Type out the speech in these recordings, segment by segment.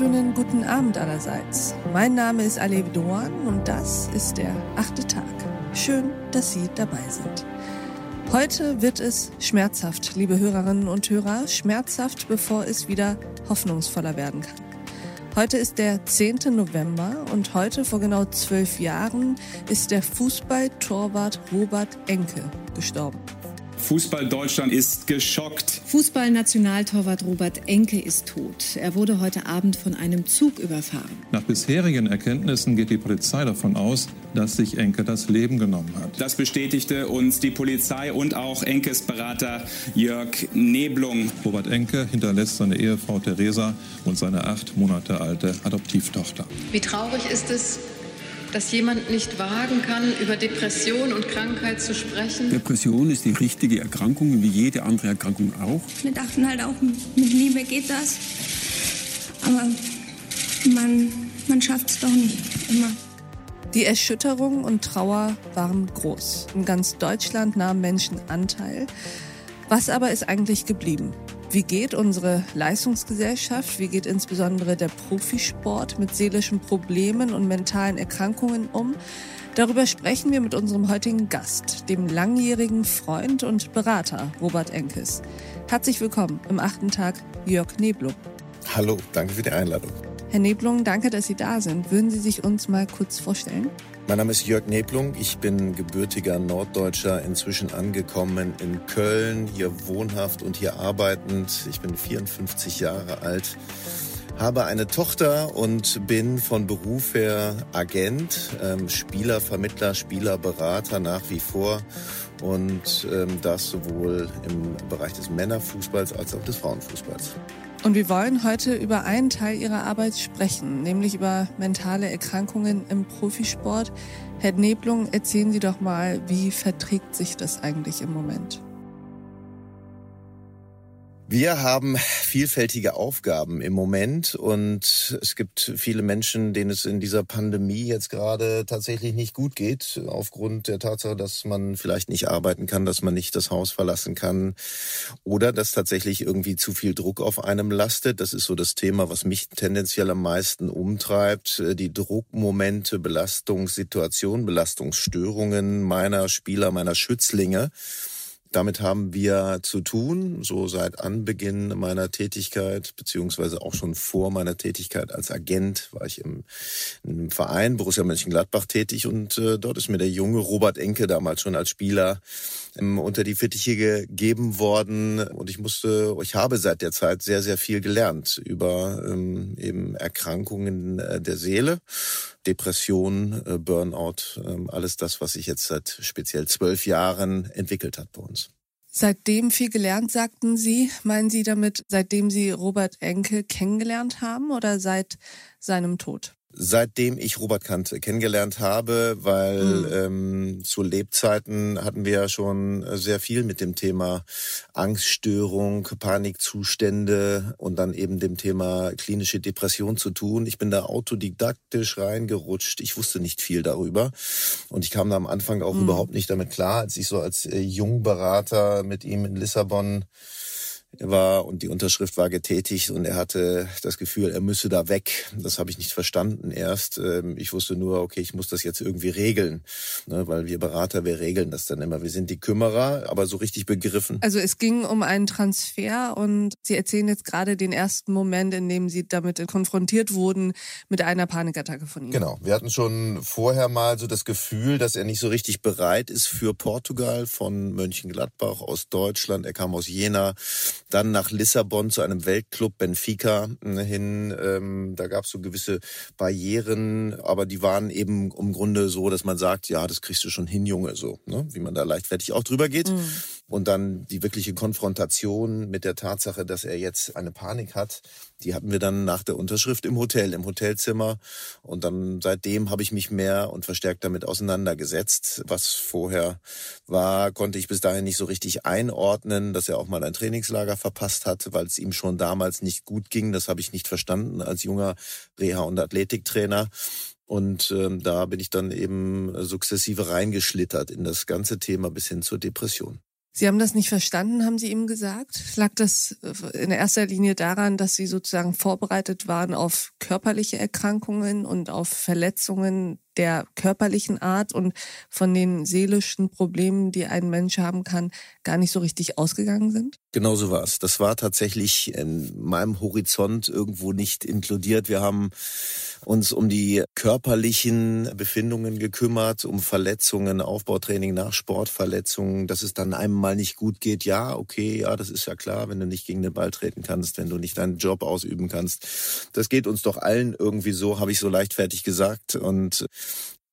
wunderschönen guten Abend allerseits. Mein Name ist Alev Doan und das ist der achte Tag. Schön, dass Sie dabei sind. Heute wird es schmerzhaft, liebe Hörerinnen und Hörer, schmerzhaft, bevor es wieder hoffnungsvoller werden kann. Heute ist der 10. November und heute vor genau zwölf Jahren ist der Fußballtorwart Robert Enke gestorben. Fußball Deutschland ist geschockt. Fußballnationaltorwart Robert Enke ist tot. Er wurde heute Abend von einem Zug überfahren. Nach bisherigen Erkenntnissen geht die Polizei davon aus, dass sich Enke das Leben genommen hat. Das bestätigte uns die Polizei und auch Enkes Berater Jörg Neblung. Robert Enke hinterlässt seine Ehefrau Theresa und seine acht Monate alte Adoptivtochter. Wie traurig ist es, dass jemand nicht wagen kann, über Depression und Krankheit zu sprechen. Depression ist die richtige Erkrankung, wie jede andere Erkrankung auch. Wir dachten halt auch, mit Liebe geht das. Aber man, man schafft es doch nicht immer. Die Erschütterung und Trauer waren groß. In ganz Deutschland nahmen Menschen Anteil. Was aber ist eigentlich geblieben? Wie geht unsere Leistungsgesellschaft, wie geht insbesondere der Profisport mit seelischen Problemen und mentalen Erkrankungen um? Darüber sprechen wir mit unserem heutigen Gast, dem langjährigen Freund und Berater Robert Enkes. Herzlich willkommen im achten Tag, Jörg Neblung. Hallo, danke für die Einladung. Herr Neblung, danke, dass Sie da sind. Würden Sie sich uns mal kurz vorstellen? Mein Name ist Jörg Neblung. Ich bin gebürtiger Norddeutscher, inzwischen angekommen in Köln, hier wohnhaft und hier arbeitend. Ich bin 54 Jahre alt, habe eine Tochter und bin von Beruf her Agent, ähm, Spieler, Vermittler, Spielerberater nach wie vor und ähm, das sowohl im Bereich des Männerfußballs als auch des Frauenfußballs. Und wir wollen heute über einen Teil Ihrer Arbeit sprechen, nämlich über mentale Erkrankungen im Profisport. Herr Neblung, erzählen Sie doch mal, wie verträgt sich das eigentlich im Moment? Wir haben vielfältige Aufgaben im Moment und es gibt viele Menschen, denen es in dieser Pandemie jetzt gerade tatsächlich nicht gut geht, aufgrund der Tatsache, dass man vielleicht nicht arbeiten kann, dass man nicht das Haus verlassen kann oder dass tatsächlich irgendwie zu viel Druck auf einem lastet. Das ist so das Thema, was mich tendenziell am meisten umtreibt. Die Druckmomente, Belastungssituationen, Belastungsstörungen meiner Spieler, meiner Schützlinge. Damit haben wir zu tun, so seit Anbeginn meiner Tätigkeit, beziehungsweise auch schon vor meiner Tätigkeit als Agent war ich im, im Verein Borussia Mönchengladbach tätig und äh, dort ist mir der junge Robert Enke damals schon als Spieler ähm, unter die Fittiche gegeben worden. Und ich musste, ich habe seit der Zeit sehr, sehr viel gelernt über ähm, eben Erkrankungen äh, der Seele, Depression, äh, Burnout, äh, alles das, was sich jetzt seit speziell zwölf Jahren entwickelt hat bei uns. Seitdem viel gelernt, sagten Sie. Meinen Sie damit, seitdem Sie Robert Enke kennengelernt haben oder seit seinem Tod? Seitdem ich Robert Kant kennengelernt habe, weil mhm. ähm, zu Lebzeiten hatten wir ja schon sehr viel mit dem Thema Angststörung, Panikzustände und dann eben dem Thema klinische Depression zu tun. Ich bin da autodidaktisch reingerutscht. Ich wusste nicht viel darüber und ich kam da am Anfang auch mhm. überhaupt nicht damit klar, als ich so als äh, Jungberater mit ihm in Lissabon war und die Unterschrift war getätigt und er hatte das Gefühl, er müsse da weg. Das habe ich nicht verstanden erst. Ähm, ich wusste nur, okay, ich muss das jetzt irgendwie regeln, ne, weil wir Berater, wir regeln das dann immer. Wir sind die Kümmerer, aber so richtig begriffen. Also es ging um einen Transfer und Sie erzählen jetzt gerade den ersten Moment, in dem Sie damit konfrontiert wurden mit einer Panikattacke von ihm. Genau. Wir hatten schon vorher mal so das Gefühl, dass er nicht so richtig bereit ist für Portugal von Mönchengladbach aus Deutschland. Er kam aus Jena dann nach Lissabon zu einem Weltclub Benfica äh, hin. Ähm, da gab es so gewisse Barrieren, aber die waren eben im Grunde so, dass man sagt, ja, das kriegst du schon hin, Junge, so, ne? wie man da leichtfertig auch drüber geht. Mhm. Und dann die wirkliche Konfrontation mit der Tatsache, dass er jetzt eine Panik hat, die hatten wir dann nach der Unterschrift im Hotel, im Hotelzimmer. Und dann seitdem habe ich mich mehr und verstärkt damit auseinandergesetzt. Was vorher war, konnte ich bis dahin nicht so richtig einordnen, dass er auch mal ein Trainingslager verpasst hat, weil es ihm schon damals nicht gut ging. Das habe ich nicht verstanden als junger Reha- und Athletiktrainer. Und ähm, da bin ich dann eben sukzessive reingeschlittert in das ganze Thema bis hin zur Depression. Sie haben das nicht verstanden, haben Sie ihm gesagt? Lag das in erster Linie daran, dass Sie sozusagen vorbereitet waren auf körperliche Erkrankungen und auf Verletzungen der körperlichen Art und von den seelischen Problemen, die ein Mensch haben kann, gar nicht so richtig ausgegangen sind? Genau so war es. Das war tatsächlich in meinem Horizont irgendwo nicht inkludiert. Wir haben uns um die körperlichen Befindungen gekümmert, um Verletzungen, Aufbautraining nach Sportverletzungen, dass es dann einem mal nicht gut geht. Ja, okay, ja, das ist ja klar, wenn du nicht gegen den Ball treten kannst, wenn du nicht deinen Job ausüben kannst. Das geht uns doch allen irgendwie so, habe ich so leichtfertig gesagt. Und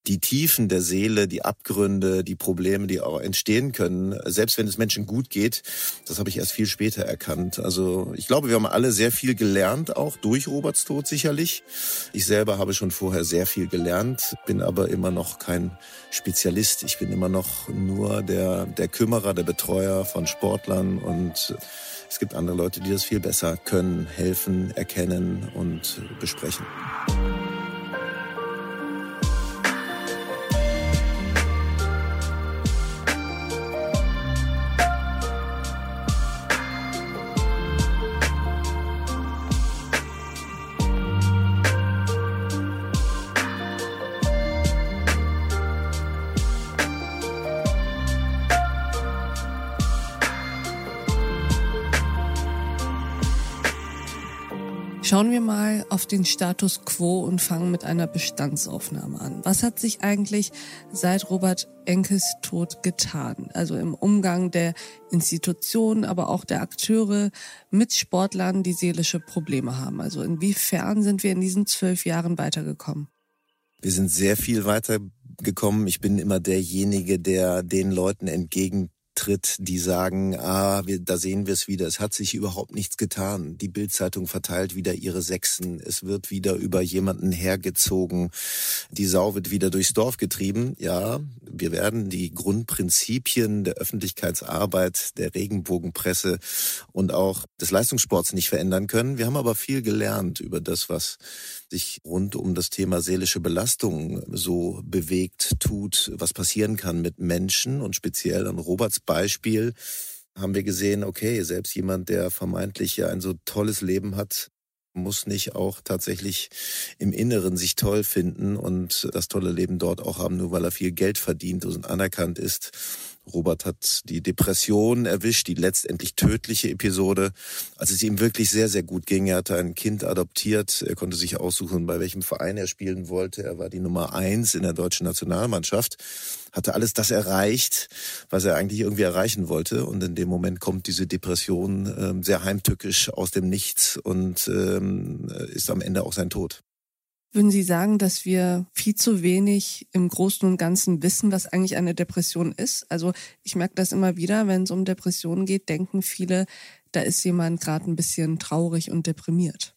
die Tiefen der Seele, die Abgründe, die Probleme, die auch entstehen können, selbst wenn es Menschen gut geht, das habe ich erst viel später erkannt. Also ich glaube, wir haben alle sehr viel gelernt, auch durch Roberts Tod sicherlich. Ich selber habe schon vorher sehr viel gelernt, bin aber immer noch kein Spezialist. Ich bin immer noch nur der, der Kümmerer, der Betreuer von Sportlern und es gibt andere Leute, die das viel besser können, helfen, erkennen und besprechen. Mal auf den Status quo und fangen mit einer Bestandsaufnahme an. Was hat sich eigentlich seit Robert Enkes Tod getan? Also im Umgang der Institutionen, aber auch der Akteure mit Sportlern, die seelische Probleme haben. Also inwiefern sind wir in diesen zwölf Jahren weitergekommen? Wir sind sehr viel weitergekommen. Ich bin immer derjenige, der den Leuten entgegen tritt, die sagen, ah, wir, da sehen wir es wieder, es hat sich überhaupt nichts getan. Die Bildzeitung verteilt wieder ihre Sechsen, es wird wieder über jemanden hergezogen, die Sau wird wieder durchs Dorf getrieben. Ja, wir werden die Grundprinzipien der Öffentlichkeitsarbeit, der Regenbogenpresse und auch des Leistungssports nicht verändern können. Wir haben aber viel gelernt über das, was sich rund um das Thema seelische Belastung so bewegt, tut, was passieren kann mit Menschen und speziell an Roberts Beispiel haben wir gesehen, okay, selbst jemand, der vermeintlich ja ein so tolles Leben hat, muss nicht auch tatsächlich im Inneren sich toll finden und das tolle Leben dort auch haben, nur weil er viel Geld verdient und anerkannt ist. Robert hat die Depression erwischt, die letztendlich tödliche Episode, als es ihm wirklich sehr, sehr gut ging. Er hatte ein Kind adoptiert. Er konnte sich aussuchen, bei welchem Verein er spielen wollte. Er war die Nummer eins in der deutschen Nationalmannschaft, hatte alles das erreicht, was er eigentlich irgendwie erreichen wollte. Und in dem Moment kommt diese Depression äh, sehr heimtückisch aus dem Nichts und ähm, ist am Ende auch sein Tod. Würden Sie sagen, dass wir viel zu wenig im Großen und Ganzen wissen, was eigentlich eine Depression ist? Also ich merke das immer wieder, wenn es um Depressionen geht, denken viele, da ist jemand gerade ein bisschen traurig und deprimiert.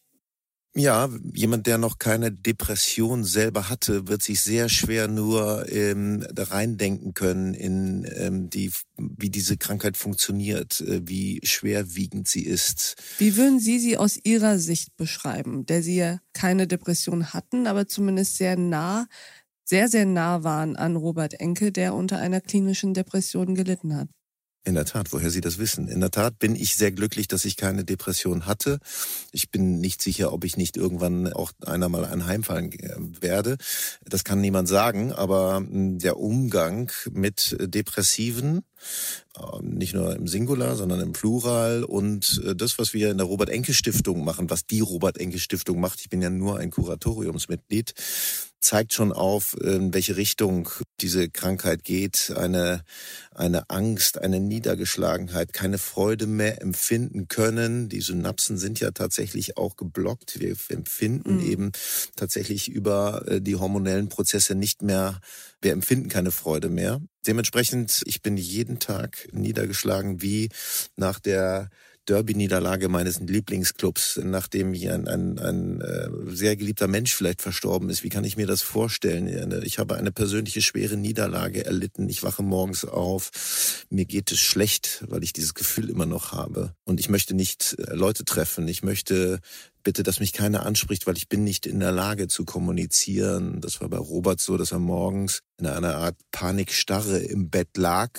Ja, jemand, der noch keine Depression selber hatte, wird sich sehr schwer nur ähm, reindenken können in ähm, die, wie diese Krankheit funktioniert, äh, wie schwerwiegend sie ist. Wie würden Sie sie aus Ihrer Sicht beschreiben, der Sie ja keine Depression hatten, aber zumindest sehr nah, sehr, sehr nah waren an Robert Enke, der unter einer klinischen Depression gelitten hat? In der Tat, woher Sie das wissen. In der Tat bin ich sehr glücklich, dass ich keine Depression hatte. Ich bin nicht sicher, ob ich nicht irgendwann auch einer mal anheimfallen äh, werde. Das kann niemand sagen, aber hm, der Umgang mit Depressiven, nicht nur im Singular, sondern im Plural und äh, das, was wir in der Robert-Enke-Stiftung machen, was die Robert-Enke-Stiftung macht, ich bin ja nur ein Kuratoriumsmitglied, zeigt schon auf, in welche Richtung diese Krankheit geht. Eine, eine Angst, eine Niedergeschlagenheit, keine Freude mehr empfinden können. Die Synapsen sind ja tatsächlich auch geblockt. Wir empfinden mhm. eben tatsächlich über äh, die hormonellen Prozesse nicht mehr, wir empfinden keine Freude mehr. Dementsprechend, ich bin jeden Tag niedergeschlagen wie nach der Derby-Niederlage meines Lieblingsclubs, nachdem hier ein, ein, ein äh, sehr geliebter Mensch vielleicht verstorben ist. Wie kann ich mir das vorstellen? Ich habe eine persönliche schwere Niederlage erlitten. Ich wache morgens auf. Mir geht es schlecht, weil ich dieses Gefühl immer noch habe. Und ich möchte nicht äh, Leute treffen. Ich möchte bitte, dass mich keiner anspricht, weil ich bin nicht in der Lage zu kommunizieren. Das war bei Robert so, dass er morgens in einer Art Panikstarre im Bett lag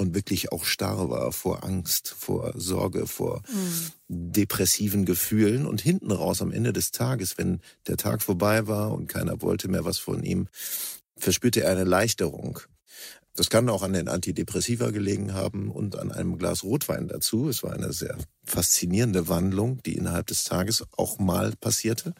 und wirklich auch starr war vor Angst, vor Sorge, vor mhm. depressiven Gefühlen. Und hinten raus am Ende des Tages, wenn der Tag vorbei war und keiner wollte mehr was von ihm, verspürte er eine Erleichterung. Das kann auch an den Antidepressiva gelegen haben und an einem Glas Rotwein dazu. Es war eine sehr faszinierende Wandlung, die innerhalb des Tages auch mal passierte.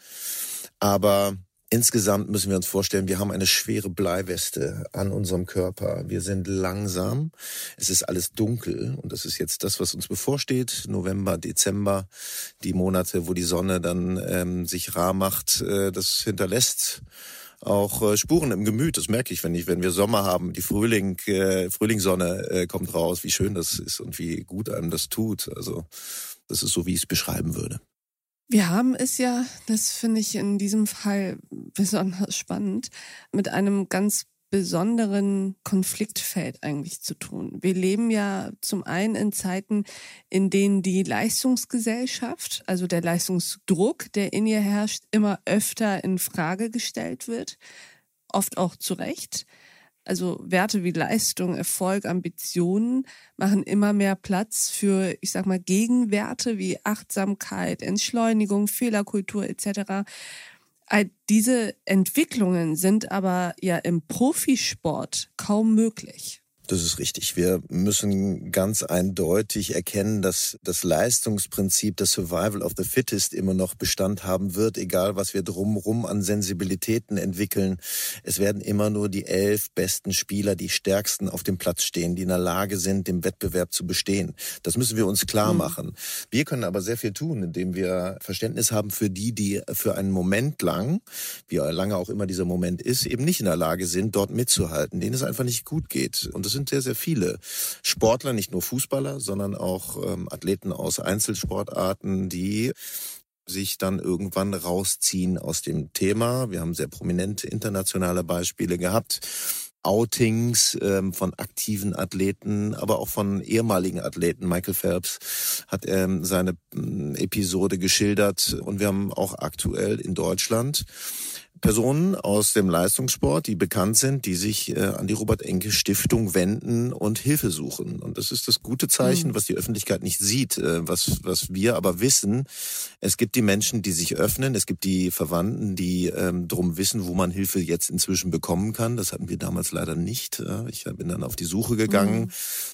Aber Insgesamt müssen wir uns vorstellen, wir haben eine schwere Bleiweste an unserem Körper. Wir sind langsam. Es ist alles dunkel und das ist jetzt das, was uns bevorsteht. November, Dezember, die Monate, wo die Sonne dann ähm, sich rar macht. Äh, das hinterlässt auch äh, Spuren im Gemüt. Das merke ich, wenn ich, wenn wir Sommer haben, die Frühling, äh, Frühlingssonne äh, kommt raus, wie schön das ist und wie gut einem das tut. Also das ist so, wie ich es beschreiben würde. Wir haben es ja, das finde ich in diesem Fall besonders spannend, mit einem ganz besonderen Konfliktfeld eigentlich zu tun. Wir leben ja zum einen in Zeiten, in denen die Leistungsgesellschaft, also der Leistungsdruck, der in ihr herrscht, immer öfter in Frage gestellt wird, oft auch zu Recht. Also Werte wie Leistung, Erfolg, Ambitionen machen immer mehr Platz für, ich sag mal, Gegenwerte wie Achtsamkeit, Entschleunigung, Fehlerkultur etc. Diese Entwicklungen sind aber ja im Profisport kaum möglich. Das ist richtig. Wir müssen ganz eindeutig erkennen, dass das Leistungsprinzip, das Survival of the Fittest immer noch Bestand haben wird, egal was wir drumrum an Sensibilitäten entwickeln. Es werden immer nur die elf besten Spieler, die stärksten auf dem Platz stehen, die in der Lage sind, dem Wettbewerb zu bestehen. Das müssen wir uns klar mhm. machen. Wir können aber sehr viel tun, indem wir Verständnis haben für die, die für einen Moment lang, wie lange auch immer dieser Moment ist, eben nicht in der Lage sind, dort mitzuhalten, denen es einfach nicht gut geht. Und das sind sehr, sehr viele Sportler, nicht nur Fußballer, sondern auch ähm, Athleten aus Einzelsportarten, die sich dann irgendwann rausziehen aus dem Thema. Wir haben sehr prominente internationale Beispiele gehabt. Outings ähm, von aktiven Athleten, aber auch von ehemaligen Athleten. Michael Phelps hat ähm, seine ähm, Episode geschildert und wir haben auch aktuell in Deutschland Personen aus dem Leistungssport, die bekannt sind, die sich äh, an die Robert Enke Stiftung wenden und Hilfe suchen. Und das ist das gute Zeichen, mhm. was die Öffentlichkeit nicht sieht, äh, was, was wir aber wissen. Es gibt die Menschen, die sich öffnen, es gibt die Verwandten, die ähm, drum wissen, wo man Hilfe jetzt inzwischen bekommen kann. Das hatten wir damals leider nicht. Äh, ich bin dann auf die Suche gegangen mhm.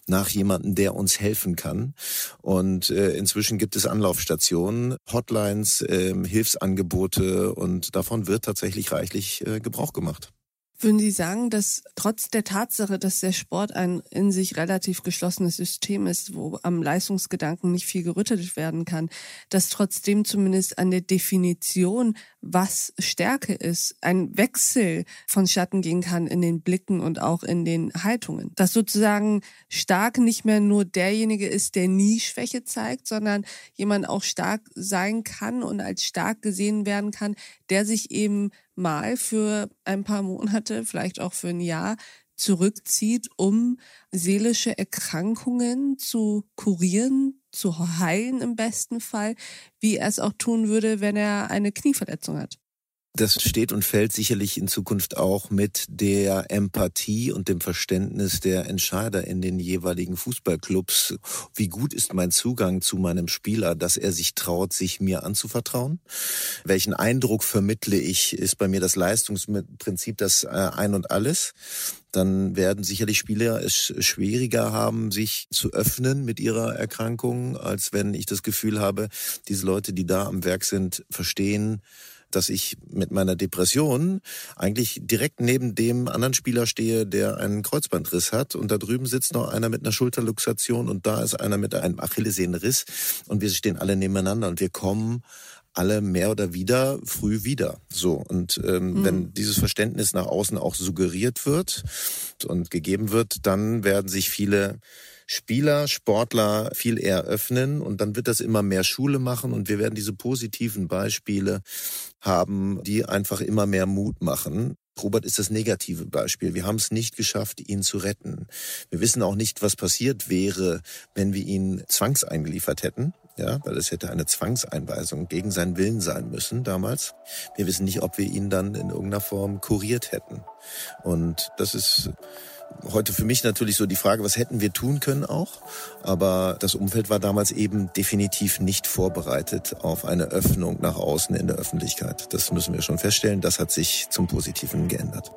nach jemandem, der uns helfen kann. Und äh, inzwischen gibt es Anlaufstationen, Hotlines, äh, Hilfsangebote und davon wird tatsächlich tatsächlich reichlich äh, Gebrauch gemacht. Würden Sie sagen, dass trotz der Tatsache, dass der Sport ein in sich relativ geschlossenes System ist, wo am Leistungsgedanken nicht viel gerüttelt werden kann, dass trotzdem zumindest an der Definition, was Stärke ist, ein Wechsel vonstatten gehen kann in den Blicken und auch in den Haltungen? Dass sozusagen stark nicht mehr nur derjenige ist, der nie Schwäche zeigt, sondern jemand auch stark sein kann und als stark gesehen werden kann, der sich eben mal für ein paar Monate, vielleicht auch für ein Jahr zurückzieht, um seelische Erkrankungen zu kurieren, zu heilen im besten Fall, wie er es auch tun würde, wenn er eine Knieverletzung hat. Das steht und fällt sicherlich in Zukunft auch mit der Empathie und dem Verständnis der Entscheider in den jeweiligen Fußballclubs. Wie gut ist mein Zugang zu meinem Spieler, dass er sich traut, sich mir anzuvertrauen? Welchen Eindruck vermittle ich? Ist bei mir das Leistungsprinzip das äh, Ein und Alles? dann werden sicherlich Spieler es schwieriger haben, sich zu öffnen mit ihrer Erkrankung, als wenn ich das Gefühl habe, diese Leute, die da am Werk sind, verstehen, dass ich mit meiner Depression eigentlich direkt neben dem anderen Spieler stehe, der einen Kreuzbandriss hat und da drüben sitzt noch einer mit einer Schulterluxation und da ist einer mit einem Achillessehnenriss und wir stehen alle nebeneinander und wir kommen alle mehr oder wieder früh wieder. So und ähm, mhm. wenn dieses Verständnis nach außen auch suggeriert wird und gegeben wird, dann werden sich viele Spieler, Sportler viel eher öffnen und dann wird das immer mehr Schule machen und wir werden diese positiven Beispiele haben, die einfach immer mehr Mut machen. Robert ist das negative Beispiel. Wir haben es nicht geschafft, ihn zu retten. Wir wissen auch nicht, was passiert wäre, wenn wir ihn zwangseingeliefert hätten. Ja, weil es hätte eine Zwangseinweisung gegen seinen Willen sein müssen damals. Wir wissen nicht, ob wir ihn dann in irgendeiner Form kuriert hätten. Und das ist heute für mich natürlich so die Frage, was hätten wir tun können auch. Aber das Umfeld war damals eben definitiv nicht vorbereitet auf eine Öffnung nach außen in der Öffentlichkeit. Das müssen wir schon feststellen. Das hat sich zum Positiven geändert.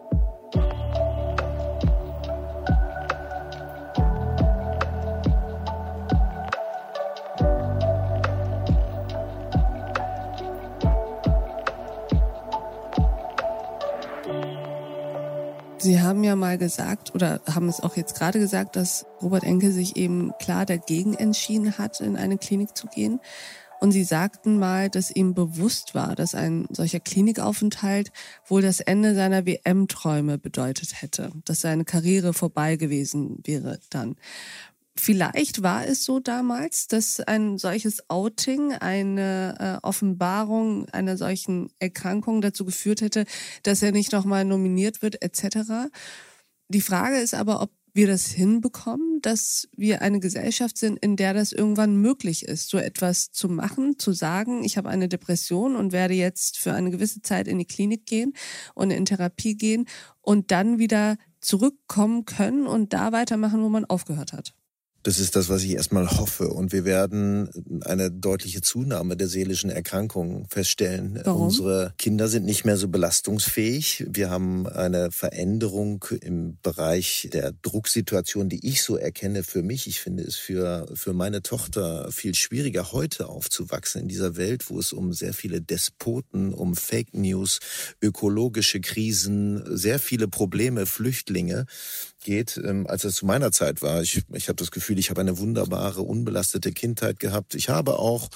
Sie haben ja mal gesagt oder haben es auch jetzt gerade gesagt, dass Robert Enke sich eben klar dagegen entschieden hat, in eine Klinik zu gehen. Und Sie sagten mal, dass ihm bewusst war, dass ein solcher Klinikaufenthalt wohl das Ende seiner WM-Träume bedeutet hätte, dass seine Karriere vorbei gewesen wäre dann. Vielleicht war es so damals, dass ein solches Outing, eine äh, Offenbarung einer solchen Erkrankung dazu geführt hätte, dass er nicht nochmal nominiert wird etc. Die Frage ist aber, ob wir das hinbekommen, dass wir eine Gesellschaft sind, in der das irgendwann möglich ist, so etwas zu machen, zu sagen, ich habe eine Depression und werde jetzt für eine gewisse Zeit in die Klinik gehen und in Therapie gehen und dann wieder zurückkommen können und da weitermachen, wo man aufgehört hat. Das ist das, was ich erstmal hoffe. Und wir werden eine deutliche Zunahme der seelischen Erkrankungen feststellen. Warum? Unsere Kinder sind nicht mehr so belastungsfähig. Wir haben eine Veränderung im Bereich der Drucksituation, die ich so erkenne für mich. Ich finde es für, für meine Tochter viel schwieriger, heute aufzuwachsen in dieser Welt, wo es um sehr viele Despoten, um Fake News, ökologische Krisen, sehr viele Probleme, Flüchtlinge geht, ähm, als es zu meiner Zeit war. Ich, ich habe das Gefühl, ich habe eine wunderbare, unbelastete Kindheit gehabt. Ich habe auch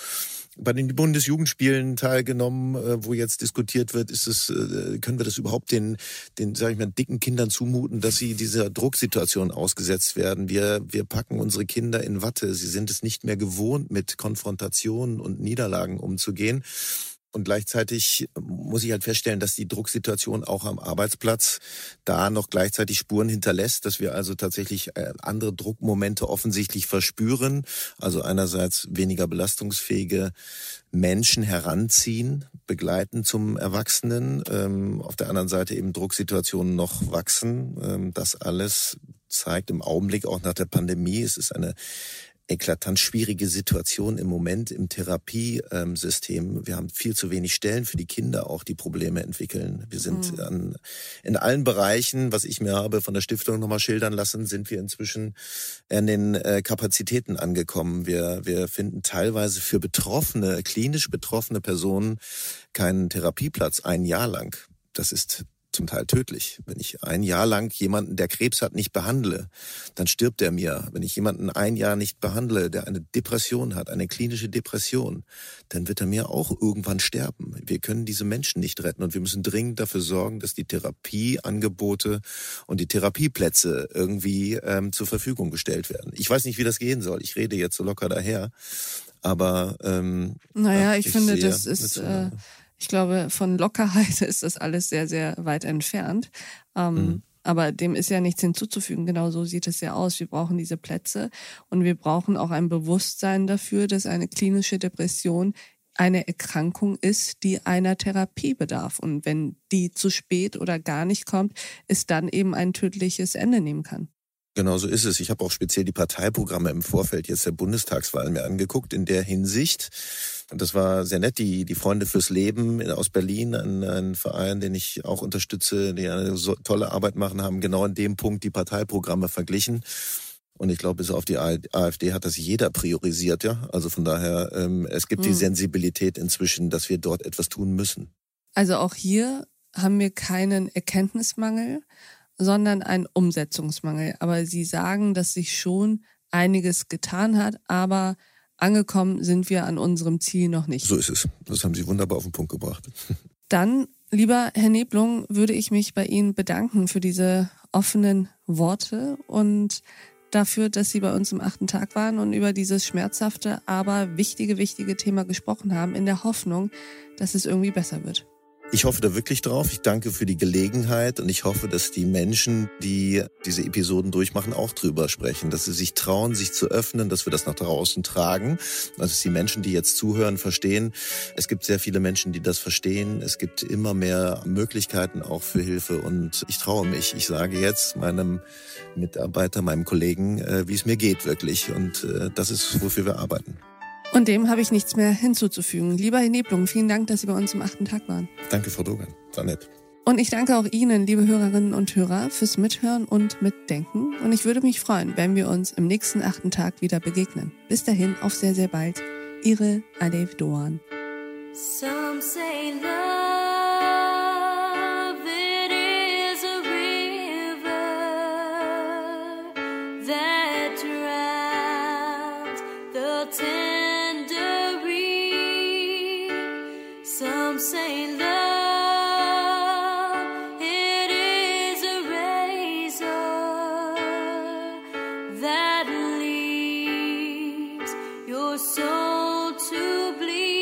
bei den Bundesjugendspielen teilgenommen, äh, wo jetzt diskutiert wird, ist es, äh, können wir das überhaupt den, den, sag ich mal, dicken Kindern zumuten, dass sie dieser Drucksituation ausgesetzt werden? Wir, wir packen unsere Kinder in Watte. Sie sind es nicht mehr gewohnt, mit Konfrontationen und Niederlagen umzugehen. Und gleichzeitig muss ich halt feststellen, dass die Drucksituation auch am Arbeitsplatz da noch gleichzeitig Spuren hinterlässt, dass wir also tatsächlich äh, andere Druckmomente offensichtlich verspüren. Also einerseits weniger belastungsfähige Menschen heranziehen, begleiten zum Erwachsenen. Ähm, auf der anderen Seite eben Drucksituationen noch wachsen. Ähm, das alles zeigt im Augenblick auch nach der Pandemie, es ist eine eklatant schwierige Situation im Moment im Therapiesystem. Wir haben viel zu wenig Stellen für die Kinder auch, die Probleme entwickeln. Wir sind mhm. an, in allen Bereichen, was ich mir habe von der Stiftung nochmal schildern lassen, sind wir inzwischen an den äh, Kapazitäten angekommen. Wir, wir finden teilweise für betroffene, klinisch betroffene Personen keinen Therapieplatz ein Jahr lang. Das ist zum Teil tödlich. Wenn ich ein Jahr lang jemanden, der Krebs hat, nicht behandle, dann stirbt er mir. Wenn ich jemanden ein Jahr nicht behandle, der eine Depression hat, eine klinische Depression, dann wird er mir auch irgendwann sterben. Wir können diese Menschen nicht retten und wir müssen dringend dafür sorgen, dass die Therapieangebote und die Therapieplätze irgendwie ähm, zur Verfügung gestellt werden. Ich weiß nicht, wie das gehen soll. Ich rede jetzt so locker daher. Aber ähm, naja, ich, ich finde, das ist äh, ich glaube, von Lockerheit ist das alles sehr, sehr weit entfernt. Ähm, mhm. Aber dem ist ja nichts hinzuzufügen. Genau so sieht es ja aus. Wir brauchen diese Plätze und wir brauchen auch ein Bewusstsein dafür, dass eine klinische Depression eine Erkrankung ist, die einer Therapie bedarf. Und wenn die zu spät oder gar nicht kommt, es dann eben ein tödliches Ende nehmen kann. Genau so ist es. Ich habe auch speziell die Parteiprogramme im Vorfeld jetzt der Bundestagswahl mir angeguckt. In der Hinsicht, und das war sehr nett, die, die Freunde fürs Leben aus Berlin, ein, ein Verein, den ich auch unterstütze, die eine so tolle Arbeit machen, haben genau in dem Punkt die Parteiprogramme verglichen. Und ich glaube, bis auf die AfD hat das jeder priorisiert, ja. Also von daher, ähm, es gibt mhm. die Sensibilität inzwischen, dass wir dort etwas tun müssen. Also auch hier haben wir keinen Erkenntnismangel, sondern ein Umsetzungsmangel. Aber Sie sagen, dass sich schon einiges getan hat, aber angekommen sind wir an unserem Ziel noch nicht. So ist es. Das haben Sie wunderbar auf den Punkt gebracht. Dann, lieber Herr Neblung, würde ich mich bei Ihnen bedanken für diese offenen Worte und dafür, dass Sie bei uns im achten Tag waren und über dieses schmerzhafte, aber wichtige, wichtige Thema gesprochen haben, in der Hoffnung, dass es irgendwie besser wird. Ich hoffe da wirklich drauf. Ich danke für die Gelegenheit und ich hoffe, dass die Menschen, die diese Episoden durchmachen, auch drüber sprechen, dass sie sich trauen, sich zu öffnen, dass wir das nach draußen tragen, also dass die Menschen, die jetzt zuhören, verstehen. Es gibt sehr viele Menschen, die das verstehen. Es gibt immer mehr Möglichkeiten auch für Hilfe und ich traue mich. Ich sage jetzt meinem Mitarbeiter, meinem Kollegen, äh, wie es mir geht wirklich und äh, das ist, wofür wir arbeiten. Und dem habe ich nichts mehr hinzuzufügen. Lieber Herr Neblung, vielen Dank, dass Sie bei uns im achten Tag waren. Danke, Frau Dogan. War nett. Und ich danke auch Ihnen, liebe Hörerinnen und Hörer, fürs Mithören und Mitdenken. Und ich würde mich freuen, wenn wir uns im nächsten achten Tag wieder begegnen. Bis dahin, auf sehr, sehr bald. Ihre Alev Doan. Some say love to bleed.